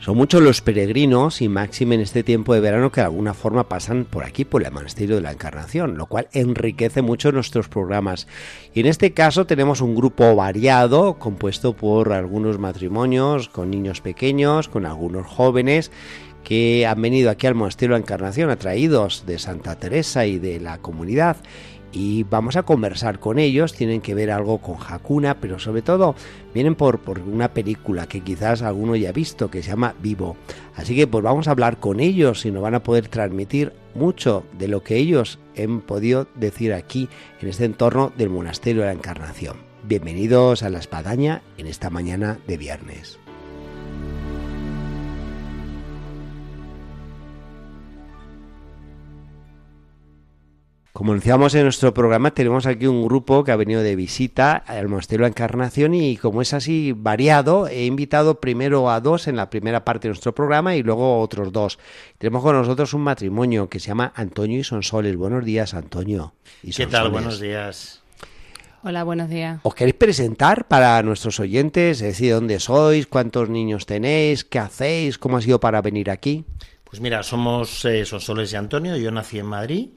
Son muchos los peregrinos y máxime en este tiempo de verano que de alguna forma pasan por aquí, por el Monasterio de la Encarnación, lo cual enriquece mucho nuestros programas. Y en este caso tenemos un grupo variado, compuesto por algunos matrimonios con niños pequeños, con algunos jóvenes que han venido aquí al Monasterio de la Encarnación atraídos de Santa Teresa y de la comunidad y vamos a conversar con ellos. Tienen que ver algo con Hakuna, pero sobre todo vienen por, por, una película que quizás alguno ya ha visto que se llama Vivo. Así que pues vamos a hablar con ellos y nos van a poder transmitir mucho de lo que ellos han podido decir aquí en este entorno del Monasterio de la Encarnación. Bienvenidos a la Espadaña en esta mañana de viernes. Como decíamos en nuestro programa, tenemos aquí un grupo que ha venido de visita al Monasterio de la Encarnación y como es así variado, he invitado primero a dos en la primera parte de nuestro programa y luego otros dos. Tenemos con nosotros un matrimonio que se llama Antonio y Sonsoles. Buenos días, Antonio. Y ¿Qué tal? Buenos días. Hola, buenos días. ¿Os queréis presentar para nuestros oyentes? Es decir, ¿dónde sois? ¿Cuántos niños tenéis? ¿Qué hacéis? ¿Cómo ha sido para venir aquí? Pues mira, somos eh, Sonsoles y Antonio. Yo nací en Madrid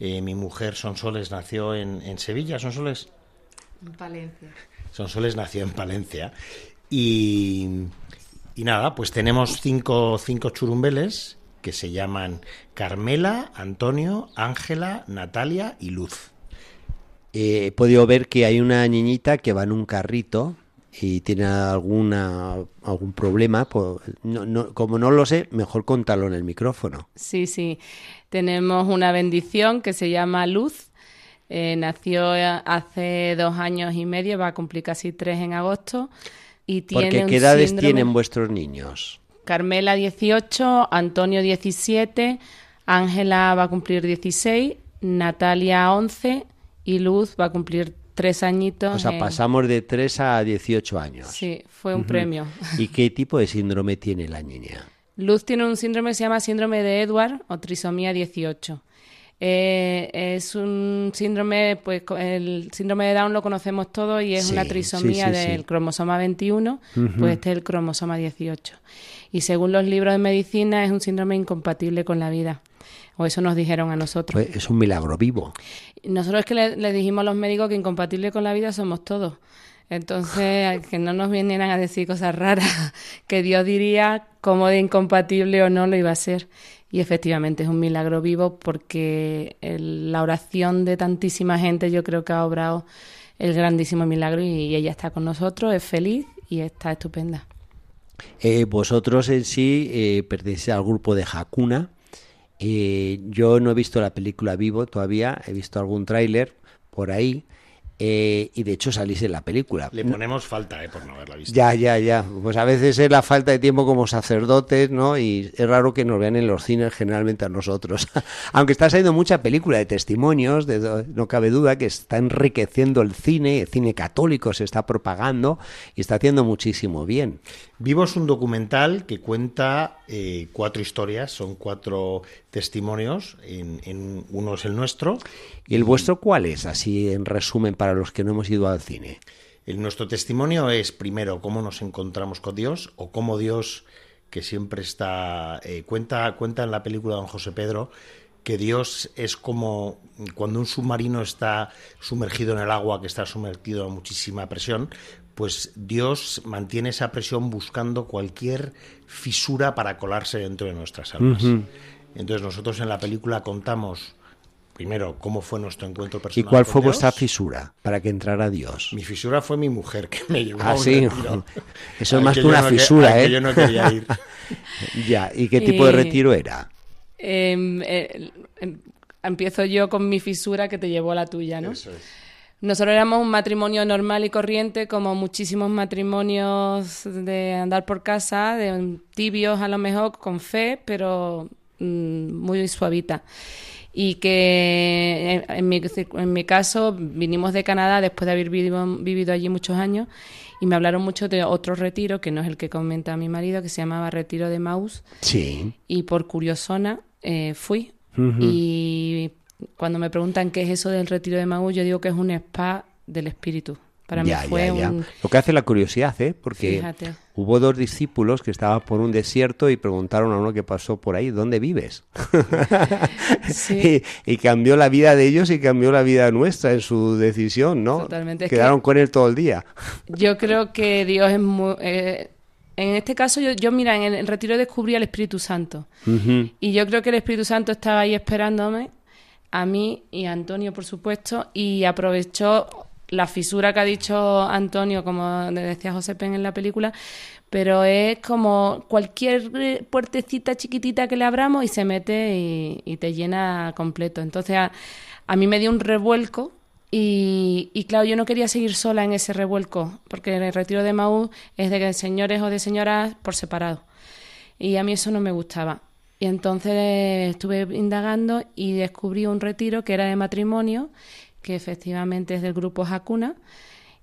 eh, mi mujer Sonsoles nació en, en Sevilla, Sonsoles. En Palencia. Sonsoles nació en Palencia. Y, y nada, pues tenemos cinco, cinco churumbeles que se llaman Carmela, Antonio, Ángela, Natalia y Luz. Eh, he podido ver que hay una niñita que va en un carrito y tiene alguna algún problema, pues, no, como no lo sé, mejor contarlo en el micrófono. Sí, sí. Tenemos una bendición que se llama Luz. Eh, nació hace dos años y medio, va a cumplir casi tres en agosto. Y tiene Porque, ¿qué edades tienen vuestros niños? Carmela 18, Antonio 17, Ángela va a cumplir 16, Natalia 11 y Luz va a cumplir tres añitos. O sea, pasamos de tres a 18 años. Sí, fue un premio. ¿Y qué tipo de síndrome tiene la niña? Luz tiene un síndrome que se llama síndrome de Edward o trisomía 18. Eh, es un síndrome, pues el síndrome de Down lo conocemos todos y es una trisomía del cromosoma 21, pues este es el cromosoma 18. Y según los libros de medicina es un síndrome incompatible con la vida. O eso nos dijeron a nosotros. Pues es un milagro vivo. Nosotros es que le, le dijimos a los médicos que incompatible con la vida somos todos. Entonces, que no nos vinieran a decir cosas raras, que Dios diría cómo de incompatible o no lo iba a ser. Y efectivamente es un milagro vivo porque la oración de tantísima gente yo creo que ha obrado el grandísimo milagro y ella está con nosotros, es feliz y está estupenda. Eh, vosotros en sí eh, pertenecéis al grupo de Hakuna. Eh, yo no he visto la película vivo todavía, he visto algún tráiler por ahí. Eh, y de hecho salís en la película. Le ponemos falta, eh, por no haberla visto. Ya, ya, ya. Pues a veces es la falta de tiempo como sacerdotes, ¿no? Y es raro que nos vean en los cines generalmente a nosotros. Aunque está saliendo mucha película de testimonios, de, no cabe duda que está enriqueciendo el cine, el cine católico se está propagando y está haciendo muchísimo bien. Vivo es un documental que cuenta eh, cuatro historias, son cuatro testimonios, en, uno es el nuestro. ¿Y el vuestro cuál es? Así en resumen para los que no hemos ido al cine. El, nuestro testimonio es primero cómo nos encontramos con Dios o cómo Dios, que siempre está, eh, cuenta, cuenta en la película Don José Pedro, que Dios es como cuando un submarino está sumergido en el agua, que está sumergido a muchísima presión, pues Dios mantiene esa presión buscando cualquier fisura para colarse dentro de nuestras almas. Entonces nosotros en la película contamos primero cómo fue nuestro encuentro personal. ¿Y cuál fue vuestra fisura para que entrara Dios? Mi fisura fue mi mujer que me llevó ah, a sí. Eso es más que una fisura, ¿eh? yo no quería ir. ya, ¿y qué tipo de retiro era? Em, eh, em, empiezo yo con mi fisura que te llevó a la tuya, ¿no? Eso es. Nosotros éramos un matrimonio normal y corriente, como muchísimos matrimonios de andar por casa, de tibios a lo mejor, con fe, pero mm, muy suavita. Y que en mi, en mi caso vinimos de Canadá después de haber vivido, vivido allí muchos años y me hablaron mucho de otro retiro, que no es el que comenta mi marido, que se llamaba Retiro de Maus. Sí. Y por curiosona eh, fui. Y cuando me preguntan qué es eso del Retiro de Maus, yo digo que es un spa del espíritu. Para mí fue un... Lo que hace la curiosidad, ¿eh? Porque hubo dos discípulos que estaban por un desierto y preguntaron a uno que pasó por ahí, ¿dónde vives? Sí. y, cambió la vida de ellos y cambió la vida nuestra en su decisión, ¿no? Totalmente. Quedaron con él todo el día. yo creo que Dios es muy... Eh, en este caso, yo, yo, mira, en el retiro descubrí al Espíritu Santo. Y yo creo que el Espíritu Santo estaba ahí esperándome, a mí y a Antonio, por supuesto, y aprovechó la fisura que ha dicho Antonio, como decía José Pen en la película, pero es como cualquier puertecita chiquitita que le abramos y se mete y, te llena completo. Entonces a, mí me dio un revuelco y, y, claro, yo no quería seguir sola en ese revuelco, porque el retiro de Maú es de señores o de señoras por separado. Y a mí eso no me gustaba. Y entonces estuve indagando y descubrí un retiro que era de matrimonio que efectivamente es del grupo Hakuna,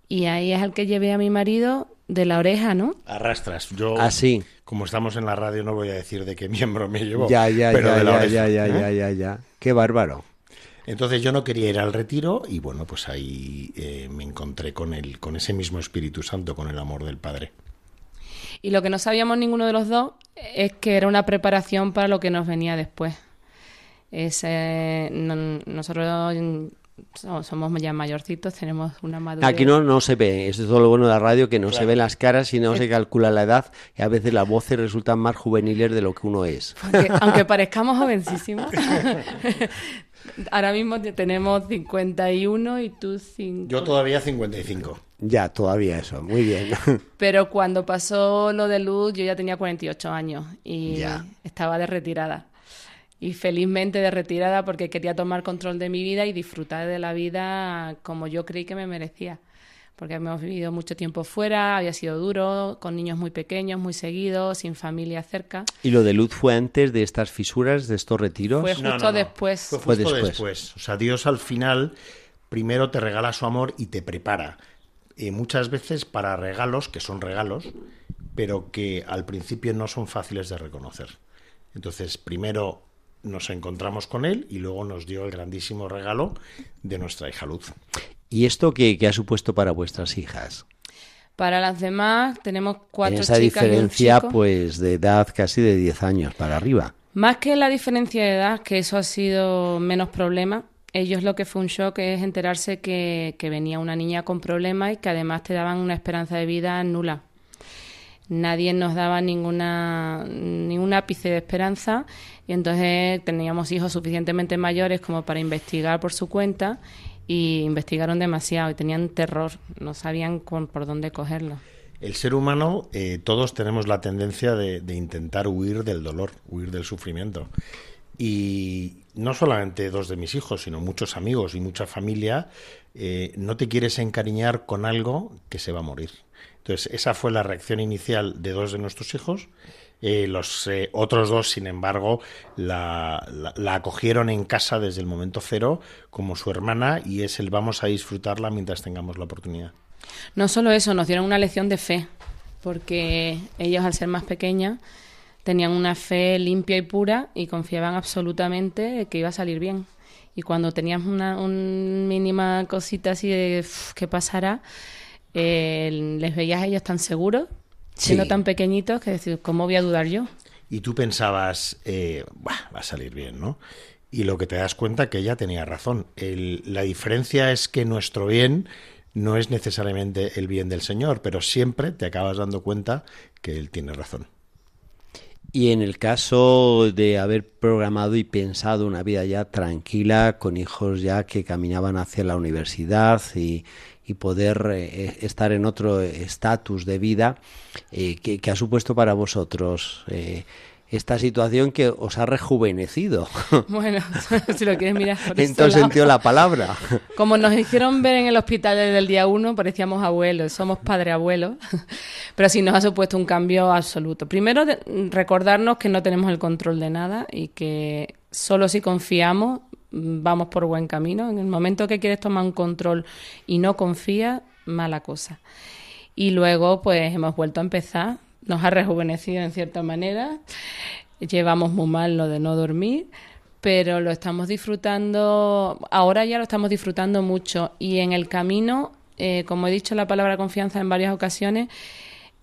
y ahí es al que llevé a mi marido de la oreja, ¿no? Arrastras. Yo, Así. Ah, como estamos en la radio, no voy a decir de qué miembro me llevó. Ya, ya, pero ya, de la ya, ya, ¿eh? ya, ya, ya. Qué bárbaro. Entonces yo no quería ir al retiro y bueno, pues ahí eh, me encontré con, el, con ese mismo Espíritu Santo, con el amor del Padre. Y lo que no sabíamos ninguno de los dos es que era una preparación para lo que nos venía después. Ese, nosotros somos ya mayorcitos, tenemos una madurez. Aquí no, no se ve, eso es todo lo bueno de la radio, que no se ven las caras y no se calcula la edad, y a veces las voces resultan más juveniles de lo que uno es. Aunque, parezcamos jovencísimos. Ahora mismo tenemos 51 y tú 5. Yo todavía 55. Ya, todavía eso, muy bien. Pero cuando pasó lo de luz, yo ya tenía 48 años y estaba de retirada y felizmente de retirada porque quería tomar control de mi vida y disfrutar de la vida como yo creí que me merecía. Porque hemos vivido mucho tiempo fuera, había sido duro, con niños muy pequeños, muy seguidos, sin familia cerca. ¿Y lo de luz fue antes de estas fisuras, de estos retiros? Fue justo después. Fue justo después. O sea, Dios al final primero te regala su amor y te prepara. Y muchas veces para regalos, que son regalos, pero que al principio no son fáciles de reconocer. Entonces, primero nos encontramos con él y luego nos dio el grandísimo regalo de nuestra hija Luz. ¿Y esto qué, ha supuesto para vuestras hijas? Para las demás tenemos cuatro esa diferencia pues de edad casi de 10 años para arriba. Más que la diferencia de edad, que eso ha sido menos problema, ellos lo que fue un shock es enterarse que, venía una niña con problemas y que además te daban una esperanza de vida nula nadie nos daba ninguna ningún ápice de esperanza y entonces teníamos hijos suficientemente mayores como para investigar por su cuenta y investigaron demasiado y tenían terror, no sabían por dónde cogerlo. El ser humano, eh, todos tenemos la tendencia de, intentar huir del dolor, huir del sufrimiento. Y no solamente dos de mis hijos, sino muchos amigos y mucha familia, eh, no te quieres encariñar con algo que se va a morir. Entonces, esa fue la reacción inicial de dos de nuestros hijos. Eh, los eh, otros dos, sin embargo, la, acogieron en casa desde el momento cero como su hermana y es el vamos a disfrutarla mientras tengamos la oportunidad. No solo eso, nos dieron una lección de fe, porque ellos al ser más pequeñas tenían una fe limpia y pura y confiaban absolutamente que iba a salir bien. Y cuando teníamos una mínima cosita así de qué pasará, eh, les veías a ellos tan seguros, siendo tan pequeñitos, que decir, ¿cómo voy a dudar yo? Y tú pensabas, eh, va a salir bien, ¿no? Y lo que te das cuenta que ella tenía razón. la diferencia es que nuestro bien no es necesariamente el bien del Señor, pero siempre te acabas dando cuenta que Él tiene razón. Y en el caso de haber programado y pensado una vida ya tranquila, con hijos ya que caminaban hacia la universidad y, poder eh, estar en otro estatus de vida, eh, ¿qué, ha supuesto para vosotros eh, esta situación que os ha rejuvenecido. Bueno, si lo quieres mirar por En todo sentido la palabra. Como nos hicieron ver en el hospital desde el día uno, parecíamos abuelos, somos padre abuelos, pero sí nos ha supuesto un cambio absoluto. Primero, recordarnos que no tenemos el control de nada y que solo si confiamos vamos por buen camino. En el momento que quieres tomar un control y no confías, mala cosa. Y luego, pues hemos vuelto a empezar. Nos ha rejuvenecido en cierta manera. Llevamos muy mal lo de no dormir, pero lo estamos disfrutando. Ahora ya lo estamos disfrutando mucho. Y en el camino, eh, como he dicho la palabra confianza en varias ocasiones,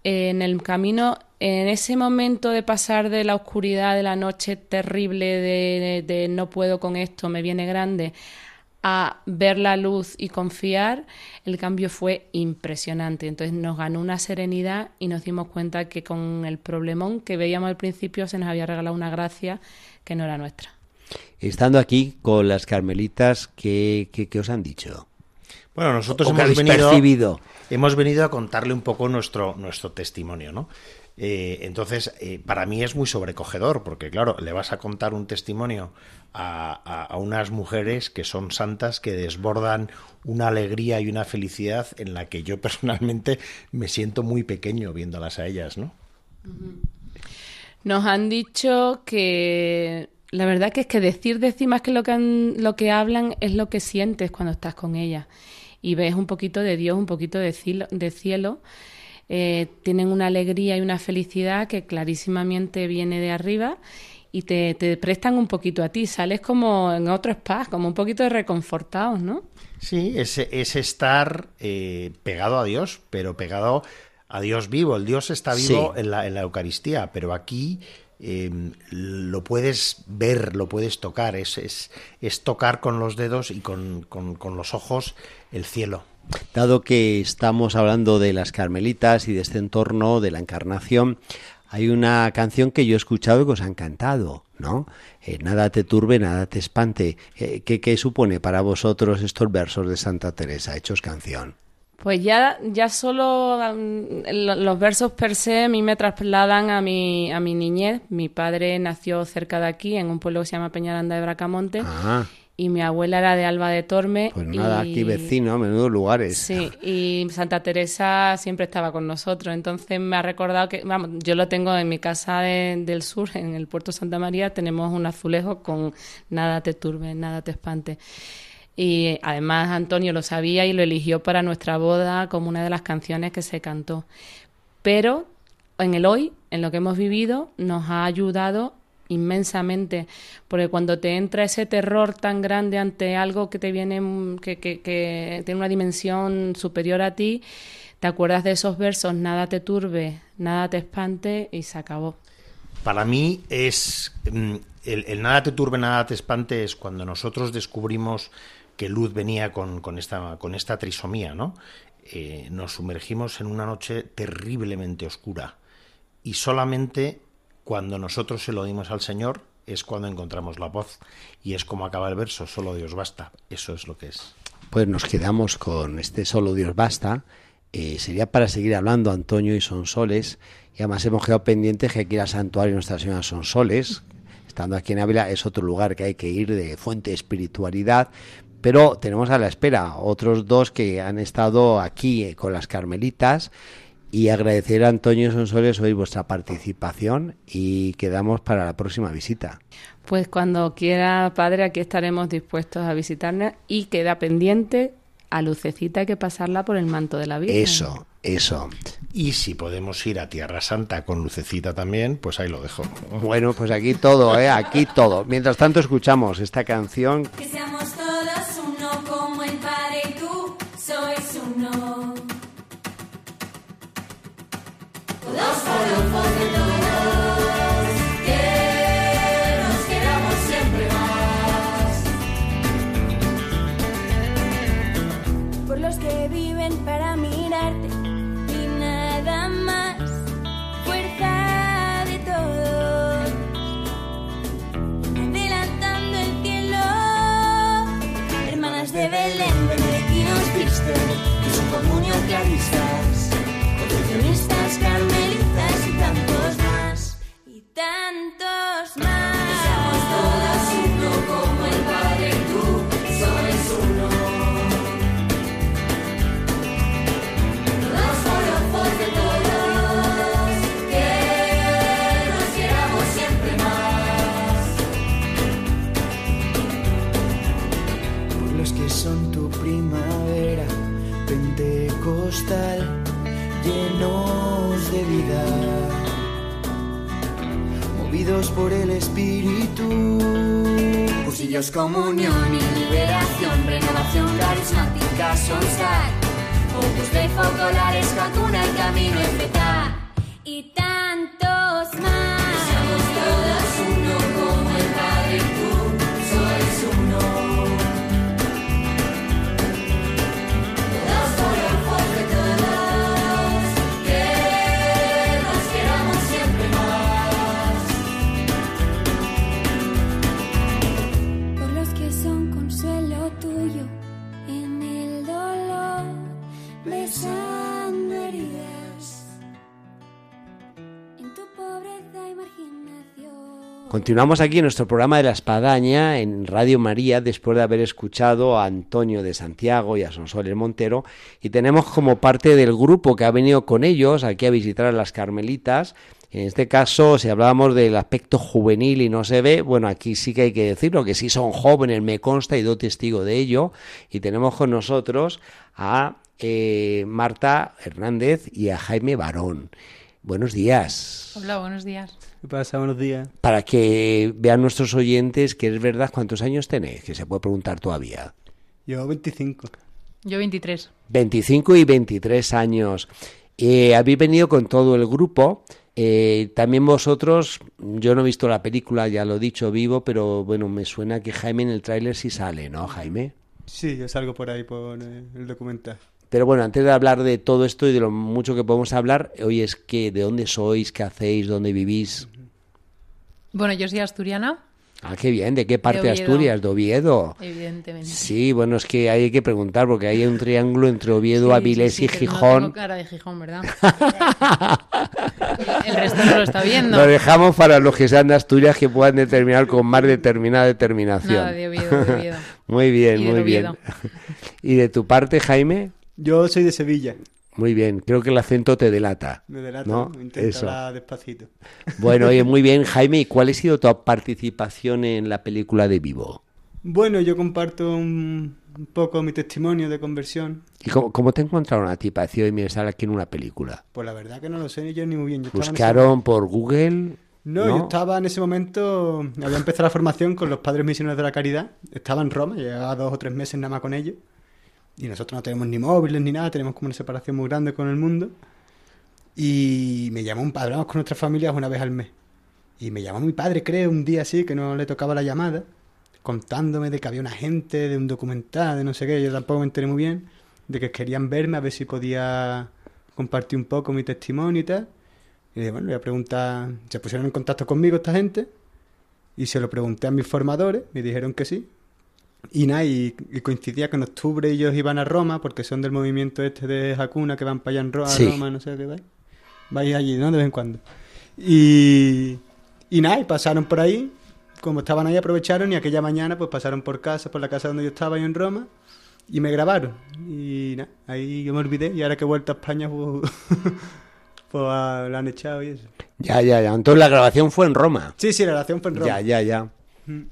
en el camino, en ese momento de pasar de la oscuridad de la noche terrible, de, no puedo con esto, me viene grande, a ver la luz y confiar, el cambio fue impresionante. Entonces nos ganó una serenidad y nos dimos cuenta que con el problemón que veíamos al principio se nos había regalado una gracia que no era nuestra. Estando aquí con las carmelitas, ¿qué, qué, os han dicho? Bueno, nosotros hemos venido, hemos venido a contarle un poco nuestro, nuestro testimonio, ¿no? Eh, entonces, eh, para mí es muy sobrecogedor, porque claro, le vas a contar un testimonio a, unas mujeres que son santas, que desbordan una alegría y una felicidad en la que yo personalmente me siento muy pequeño viéndolas a ellas, ¿no? Nos han dicho que la verdad que es que decir más que lo que, lo que hablan es lo que sientes cuando estás con ellas y ves un poquito de Dios, un poquito de De cielo eh, tienen una alegría y una felicidad que clarísimamente viene de arriba y te, prestan un poquito a ti, sales como en otro spa, como un poquito de reconfortados, ¿no? Sí, es, es estar eh, pegado a Dios, pero pegado a Dios vivo. El Dios está vivo en, la, en la Eucaristía, pero aquí em, lo puedes ver, lo puedes tocar, es, es, es tocar con los dedos y con, con, con los ojos el cielo. Dado que estamos hablando de las carmelitas y de este entorno de la encarnación, hay una canción que yo he escuchado y que os ha encantado, ¿no? Eh, nada te turbe, nada te espante. Eh, ¿qué, ¿qué, supone para vosotros estos versos de Santa Teresa hechos canción? Pues ya, ya solo um, los versos per se a mí me trasladan a mi, a mi niñez. Mi padre nació cerca de aquí, en un pueblo que se llama Peñaranda de Bracamonte. Ah y mi abuela era de Alba de Torme. Pues nada, aquí vecino, menudos lugares. Sí, y Santa Teresa siempre estaba con nosotros, entonces me ha recordado que, vamos, yo lo tengo en mi casa del sur, en el puerto Santa María, tenemos un azulejo con nada te turbe, nada te espante. Y además Antonio lo sabía y lo eligió para nuestra boda como una de las canciones que se cantó. Pero en el hoy, en lo que hemos vivido, nos ha ayudado inmensamente, porque cuando te entra ese terror tan grande ante algo que te viene, que, que, tiene una dimensión superior a ti, te acuerdas de esos versos, nada te turbe, nada te espante y se acabó. Para mí es mm, el, nada te turbe, nada te espante es cuando nosotros descubrimos que Luz venía con, con esta, con esta trisomía, ¿no? Eh, nos sumergimos en una noche terriblemente oscura y solamente cuando nosotros se lo dimos al Señor es cuando encontramos la voz y es como acaba el verso, solo Dios basta. Eso es lo que es. Pues nos quedamos con este solo Dios basta. Eh, sería para seguir hablando Antonio y Sonsoles. Y además hemos quedado pendientes que aquí al santuario Nuestra Señora Sonsoles, estando aquí en Ávila, es otro lugar que hay que ir de fuente de espiritualidad. Pero tenemos a la espera otros dos que han estado aquí eh, con las carmelitas y agradecer a Antonio Sonsoles hoy vuestra participación y quedamos para la próxima visita. Pues cuando quiera, padre, aquí estaremos dispuestos a visitarnos y queda pendiente a Lucecita hay que pasarla por el manto de la vida. Eso, eso. Y si podemos ir a Tierra Santa con Lucecita también, pues ahí lo dejo. Bueno, pues aquí todo, ¿eh? Aquí todo. Mientras tanto escuchamos esta canción. Que seamos todos uno como el Padre y tú sois uno. Todos Estás, ¿dónde estás, Carmen? caminos de vida, movidos por el espíritu. Cursillos, comunión y liberación, renovación carismática, solstar, opus de focolares, jacuna, el camino es metal. Continuamos aquí nuestro programa de la espadaña en Radio María después de haber escuchado a Antonio de Santiago y a Sonsoles Montero y tenemos como parte del grupo que ha venido con ellos aquí a visitar a las Carmelitas. En este caso, si hablábamos del aspecto juvenil y no se ve, bueno, aquí sí que hay que decirlo, que sí son jóvenes, me consta y doy testigo de ello. Y tenemos con nosotros a eh, Marta Hernández y a Jaime Barón. Buenos días. Hola, buenos días. ¿Qué pasa? Buenos días. Para que vean nuestros oyentes que es verdad cuántos años tenéis, que se puede preguntar todavía. Yo 25. Yo 23. 25 y 23 años. Eh, habéis venido con todo el grupo. Eh, también vosotros, yo no he visto la película, ya lo he dicho vivo, pero bueno, me suena que Jaime en el tráiler sí sale, ¿no, Jaime? Sí, yo salgo por ahí por el documental. Pero bueno, antes de hablar de todo esto y de lo mucho que podemos hablar, hoy es que de dónde sois, qué hacéis, dónde vivís. Bueno, yo soy asturiana, Ah, qué bien, ¿de qué parte de Oviedo. Asturias? De Oviedo. evidentemente. Sí, bueno, es que hay que preguntar porque hay un triángulo entre Oviedo, Sí, Avilés sí, y que no Gijón. tengo cara de Gijón, ¿verdad? El resto no lo está viendo. Lo dejamos para los que sean de Asturias que puedan determinar con más determinada determinación. Nada, de Oviedo, de Oviedo. Muy bien, muy bien. ¿Y de tu parte, Jaime? Yo soy de Sevilla. Muy bien, creo que el acento te delata. Me delata, ¿no? ¿no? Eso. despacito. Bueno, oye, muy bien, Jaime, ¿y cuál ha sido tu participación en la película de Vivo? Bueno, yo comparto un, un poco mi testimonio de conversión. ¿Y cómo, cómo te encontraron a ti para decir, mira, estar aquí en una película? Pues la verdad que no lo sé yo ni muy bien. Yo ¿Buscaron por Google? No, yo estaba en ese momento, había empezado la formación con los padres misioneros de la caridad, estaba en Roma, llevaba dos o tres meses nada más con ellos, y nosotros no tenemos ni móviles ni nada, tenemos como una separación muy grande con el mundo, y me llamó un padre, hablamos con nuestras familias una vez al mes, y me llamó mi padre, creo, un día así, que no le tocaba la llamada, contándome de que había una gente, de un documental, de no sé qué, yo tampoco me enteré muy bien, de que querían verme a ver si podía compartir un poco mi testimonio y tal. Y dije, bueno, le voy a preguntar, se pusieron en contacto conmigo esta gente y se lo pregunté a mis formadores, me dijeron que sí. Y nada, y, y coincidía que en octubre ellos iban a Roma porque son del movimiento este de Hakuna que van para allá en Ro- a Sí. Roma, no sé qué vais. Vais allí, ¿no? De vez en cuando. Y, y nada, y pasaron por ahí, como estaban ahí aprovecharon y aquella mañana pues pasaron por casa, por la casa donde yo estaba yo en Roma y me grabaron. Y nada, ahí yo me olvidé y ahora que he vuelto a España pues, pues ah, la han echado y eso. Ya, ya, ya. Entonces la grabación fue en Roma. Sí, sí, la relación fue en Roma. Ya, ya, ya. Mm.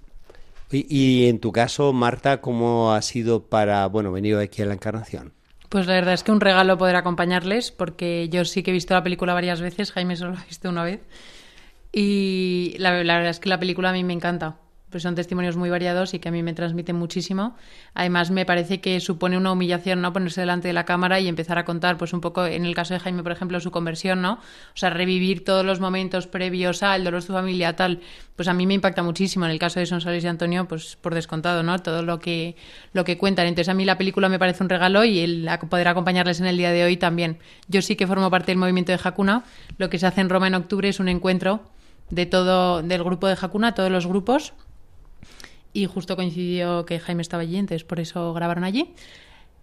Y, en tu caso, Marta, ¿cómo ha sido para, bueno, venir aquí a la Encarnación? Pues la verdad es que un regalo poder acompañarles, porque yo sí que he visto la película varias veces, Jaime solo la ha visto una vez. Y la, la verdad es que la película a mí me encanta. Pues son testimonios muy variados y que a mí me transmiten muchísimo. Además, me parece que supone una humillación, ¿no? Ponerse delante de la cámara y empezar a contar, pues un poco, en el caso de Jaime, por ejemplo, su conversión, ¿no? O sea, revivir todos los momentos previos al dolor de su familia, tal. Pues a mí me impacta muchísimo. En el caso de Sonsoles y Antonio, pues por descontado, ¿no? Todo lo que, lo que cuentan. Entonces, a mí la película me parece un regalo y el poder acompañarles en el día de hoy también. Yo sí que formo parte del movimiento de Hakuna. Lo que se hace en Roma en octubre es un encuentro de todo, del grupo de Hakuna, todos los grupos y justo coincidió que Jaime estaba allí, entonces por eso grabaron allí.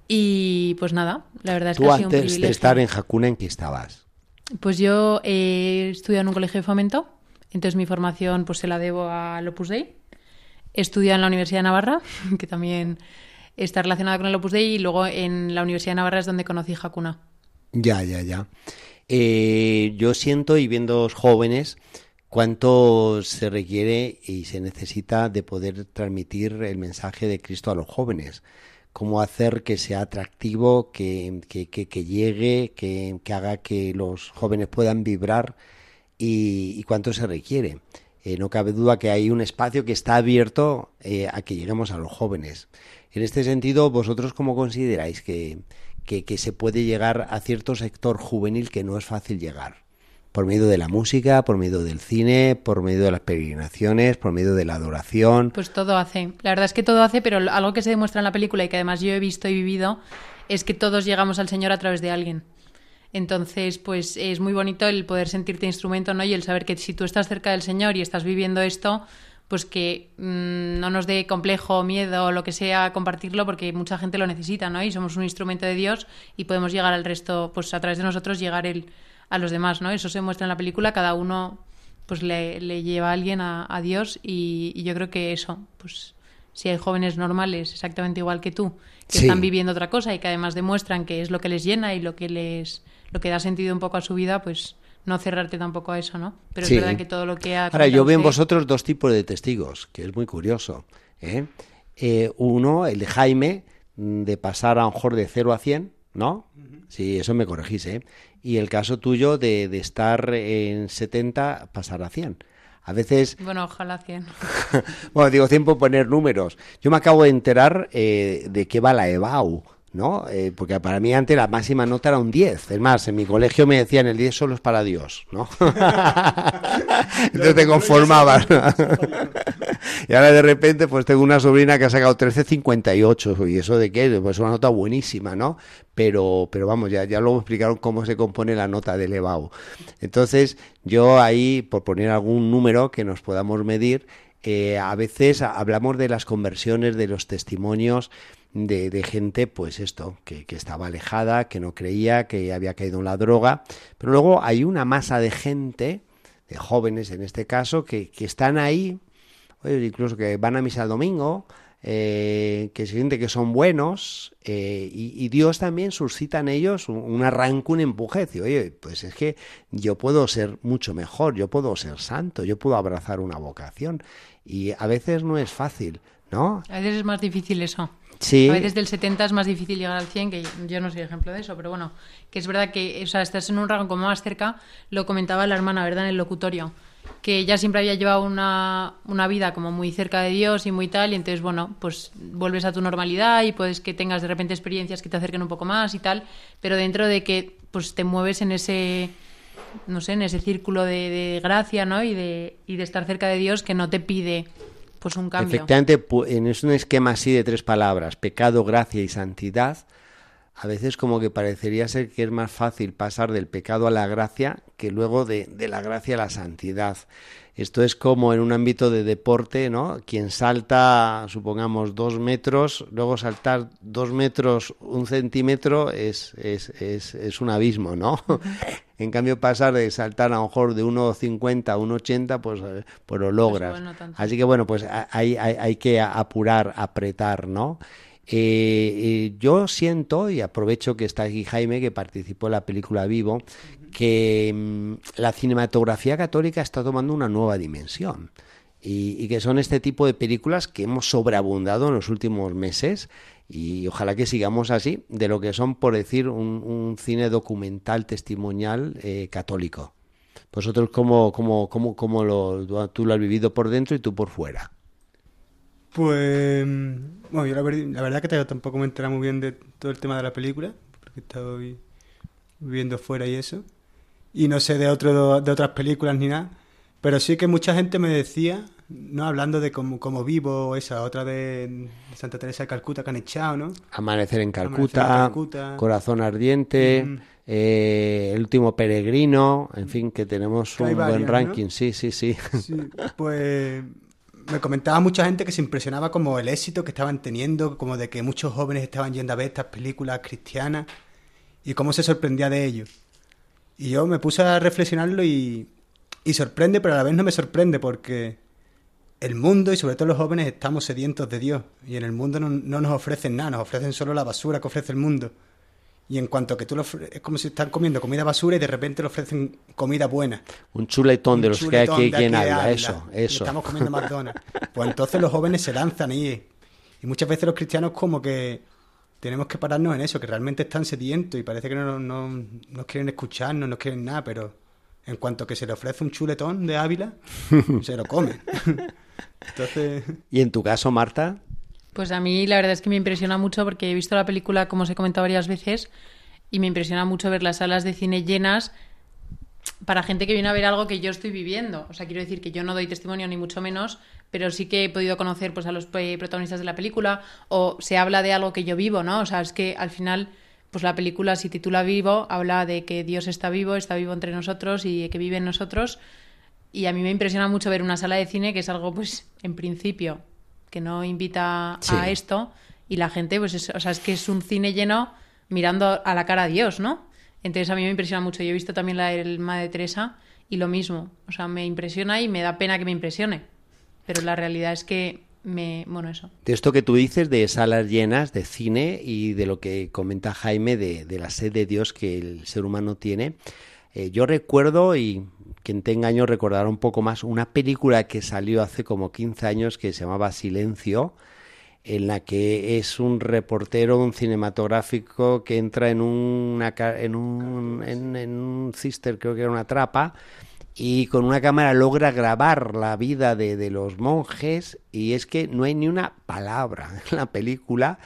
Y pues nada, la verdad es que Tú ha sido un antes de privilegio. estar en Hakuna, ¿en qué estabas? Pues yo he estudiado en un colegio de fomento, entonces mi formación pues se la debo al Opus Dei. He estudiado en la Universidad de Navarra, que también está relacionada con el Opus Dei, y luego en la Universidad de Navarra es donde conocí Hakuna. Ya, ya, ya. Eh, yo siento, y viendo jóvenes, cuánto se requiere y se necesita de poder transmitir el mensaje de Cristo a los jóvenes. Cómo hacer que sea atractivo, que, que, que- llegue, que, haga que los jóvenes puedan vibrar y, cuánto se requiere. eh, no cabe duda que hay un espacio que está abierto eh, a que lleguemos a los jóvenes. En este sentido, ¿vosotros cómo consideráis que, que se puede llegar a cierto sector juvenil que no es fácil llegar? Por medio de la música, por medio del cine, por medio de las peregrinaciones, por medio de la adoración. Pues todo hace. La verdad es que todo hace, pero algo que se demuestra en la película y que además yo he visto y vivido es que todos llegamos al Señor a través de alguien. Entonces, pues es muy bonito el poder sentirte instrumento, ¿no? Y el saber que si tú estás cerca del Señor y estás viviendo esto, pues que mmm, no nos dé complejo, miedo o lo que sea compartirlo, porque mucha gente lo necesita, ¿no? Y somos un instrumento de Dios y podemos llegar al resto, pues a través de nosotros llegar el, a los demás, ¿no? Eso se muestra en la película, cada uno pues le, le lleva a alguien a, a Dios y, y, yo creo que eso, pues si hay jóvenes normales exactamente igual que tú, que sí. están viviendo otra cosa y que además demuestran que es lo que les llena y lo que les lo que da sentido un poco a su vida, pues no cerrarte tampoco a eso, ¿no? Pero sí. es verdad que todo lo que ha... Ahora, yo veo en vosotros dos tipos de testigos, que es muy curioso. ¿eh? Eh, uno, el de Jaime, de pasar a lo mejor de 0 a 100, ¿no? Sí, eso me corregís, ¿eh? Y el caso tuyo de, de estar en 70, pasar a 100. A veces... Bueno, ojalá 100. bueno, digo, tiempo poner números. Yo me acabo de enterar eh, de qué va la EBAU. ¿No? Eh, porque para mí antes la máxima nota era un 10. Es más, en mi colegio me decían el 10 solo es para Dios, ¿no? Entonces te conformabas. y ahora de repente pues tengo una sobrina que ha sacado 13.58 y eso de qué? Pues una nota buenísima, ¿no? Pero, pero vamos, ya, ya luego explicaron cómo se compone la nota del EBAU. Entonces yo ahí, por poner algún número que nos podamos medir, eh, a veces hablamos de las conversiones, de los testimonios, de, gente, pues esto, que, que, estaba alejada, que no creía, que había caído en la droga. Pero luego hay una masa de gente, de jóvenes en este caso, que, que están ahí, incluso que van a misa el domingo, eh, que se siente que son buenos, eh, y, Dios también suscita en ellos un, arranque, un empuje. Oye, pues es que yo puedo ser mucho mejor, yo puedo ser santo, yo puedo abrazar una vocación. Y a veces no es fácil, ¿no? A veces es más difícil eso. Sí. A veces del 70 es más difícil llegar al 100, que yo no soy ejemplo de eso, pero bueno, que es verdad que o sea, estás en un rango como más cerca, lo comentaba la hermana, ¿verdad?, en el locutorio, que ella siempre había llevado una, una vida como muy cerca de Dios y muy tal, y entonces, bueno, pues vuelves a tu normalidad y puedes que tengas de repente experiencias que te acerquen un poco más y tal, pero dentro de que pues te mueves en ese no sé, en ese círculo de, de gracia, ¿no? Y de, y de estar cerca de Dios que no te pide pues un cambio. Efectivamente, es un esquema así de tres palabras, pecado, gracia y santidad. A veces como que parecería ser que es más fácil pasar del pecado a la gracia que luego de, de la gracia a la santidad. Esto es como en un ámbito de deporte, ¿no? Quien salta, supongamos, dos metros, luego saltar dos metros, un centímetro, es, es, es, es un abismo, ¿no? En cambio, pasar de saltar a lo mejor de 1,50 a 1,80, pues, pues lo logras. Pues bueno, Así que bueno, pues hay, hay, hay que apurar, apretar, ¿no? Eh, eh, yo siento, y aprovecho que está aquí Jaime, que participó en la película Vivo, que mmm, la cinematografía católica está tomando una nueva dimensión. Y, y, que son este tipo de películas que hemos sobreabundado en los últimos meses y ojalá que sigamos así, de lo que son, por decir, un, cine documental, testimonial eh, católico. Vosotros, ¿cómo, cómo, cómo, cómo lo, tú lo has vivido por dentro y tú por fuera? Pues, bueno, yo la, ver, la verdad que tampoco me entera muy bien de todo el tema de la película, porque estoy viviendo fuera y eso. Y no sé de, otro, de otras películas ni nada. Pero sí que mucha gente me decía, no hablando de como, como vivo, esa otra de Santa Teresa de Calcuta que han echado, ¿no? Amanecer en Calcuta, Amanecer en Calcuta. Corazón Ardiente, mm. eh, El último peregrino, en fin, que tenemos que un varias, buen ranking, ¿no? sí, sí, sí, sí. Pues me comentaba mucha gente que se impresionaba como el éxito que estaban teniendo, como de que muchos jóvenes estaban yendo a ver estas películas cristianas y cómo se sorprendía de ello. Y yo me puse a reflexionarlo y y sorprende, pero a la vez no me sorprende porque el mundo y sobre todo los jóvenes estamos sedientos de Dios y en el mundo no, no nos ofrecen nada, nos ofrecen solo la basura que ofrece el mundo. Y en cuanto que tú lo es como si están comiendo comida basura y de repente le ofrecen comida buena. Un chuletón de los chuletón que hay aquí en Ávila, eso, eso. estamos comiendo McDonald's. Pues entonces los jóvenes se lanzan y, y muchas veces los cristianos como que tenemos que pararnos en eso, que realmente están sedientos y parece que no, no, no quieren escucharnos, no quieren nada, pero en cuanto que se le ofrece un chuletón de Ávila, se lo come. Entonces... ¿Y en tu caso, Marta? Pues a mí la verdad es que me impresiona mucho porque he visto la película, como os he comentado varias veces, y me impresiona mucho ver las salas de cine llenas para gente que viene a ver algo que yo estoy viviendo. O sea, quiero decir que yo no doy testimonio ni mucho menos, pero sí que he podido conocer pues a los protagonistas de la película o se habla de algo que yo vivo, ¿no? O sea, es que al final pues la película si titula Vivo habla de que Dios está vivo, está vivo entre nosotros y que vive en nosotros. Y a mí me impresiona mucho ver una sala de cine que es algo pues en principio que no invita a esto y la gente pues es, o sea, es que es un cine lleno mirando a la cara a Dios, ¿no? Entonces a mí me impresiona mucho. Yo he visto también la del Madre Teresa y lo mismo. O sea, me impresiona y me da pena que me impresione. Pero la realidad es que De esto que tú dices de salas llenas de cine y de lo que comenta Jaime de, la sed de Dios que el ser humano tiene, eh, yo recuerdo, y quien tenga años recordará un poco más, una película que salió hace como 15 años que se llamaba Silencio, en la que es un reportero, un cinematográfico que entra en, en, un, en, un cister, creo que era una trapa, y con una cámara logra grabar la vida de, de, los monjes y es que no hay ni una palabra en la película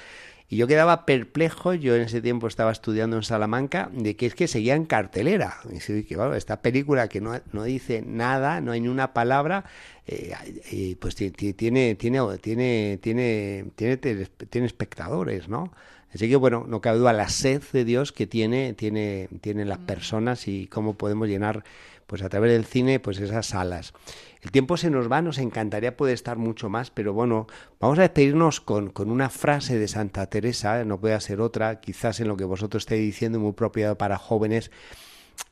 y yo quedaba perplejo, yo en ese tiempo estaba estudiando en Salamanca, de que es que seguía en cartelera. Y que, bueno, esta película que no, no, dice nada, no hay ni una palabra, eh, pues tiene, tiene, tiene, tiene, tiene, tiene, espectadores, ¿no? Así que bueno, no cabe duda la sed de Dios que tiene, tiene, tienen las personas y cómo podemos llenar, pues a través del cine, pues esas salas. El tiempo se nos va, nos encantaría poder estar mucho más, pero bueno, vamos a despedirnos con, con una frase de Santa Teresa, no puede ser otra, quizás en lo que vosotros estéis diciendo, muy apropiado para jóvenes,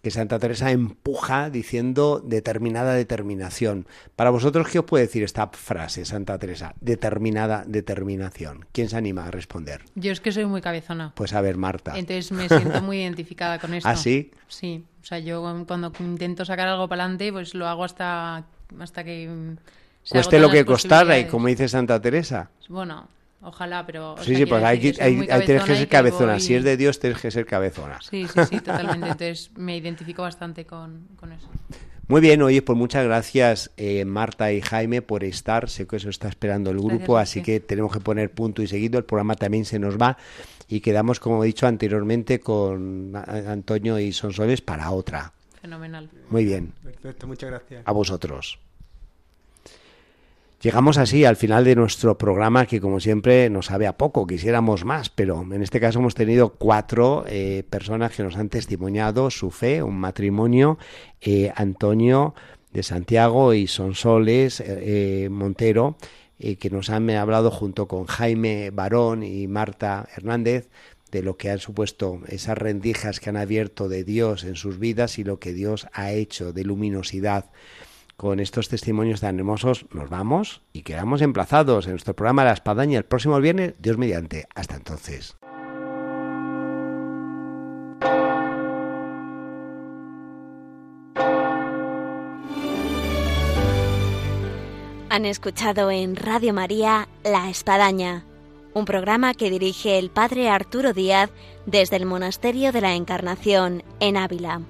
que Santa Teresa empuja diciendo determinada determinación. Para vosotros, ¿qué os puede decir esta frase, Santa Teresa? Determinada determinación. ¿Quién se anima a responder? Yo es que soy muy cabezona. Pues a ver, Marta. Entonces me siento muy identificada con esto. ¿Ah, sí? Sí. O sea, yo cuando intento sacar algo para adelante, pues lo hago hasta hasta que... Mm, Cueste lo que costara, y como dice Santa Teresa. Bueno, ojalá, pero... sí, sí, pues hay, que, tienes que ser cabezona. Si es de Dios, tienes que ser cabezona. Sí, sí, sí, totalmente. Entonces me identifico bastante con, eso. Muy bien, oye, pues muchas gracias eh, Marta y Jaime por estar. Sé que eso está esperando el grupo, así que tenemos que poner punto y seguido. El programa también se nos va y quedamos, como he dicho anteriormente, con Antonio y Sonsoles para otra. Fenomenal. Muy bien. Perfecto, muchas gracias. A vosotros. Llegamos así al final de nuestro programa que como siempre nos sabe a poco, quisiéramos más, pero en este caso hemos tenido cuatro eh, personas que nos han testimoniado su fe, un matrimonio, eh, Antonio de Santiago y Sonsoles eh, Montero, que nos han hablado junto con Jaime Barón y Marta Hernández de lo que han supuesto esas rendijas que han abierto de Dios en sus vidas y lo que Dios ha hecho de luminosidad. Con estos testimonios tan hermosos nos vamos y quedamos emplazados en nuestro programa La Espadaña el próximo viernes, Dios mediante. Hasta entonces. Han escuchado en Radio María La Espadaña un programa que dirige el padre Arturo Díaz desde el Monasterio de la Encarnación en Ávila.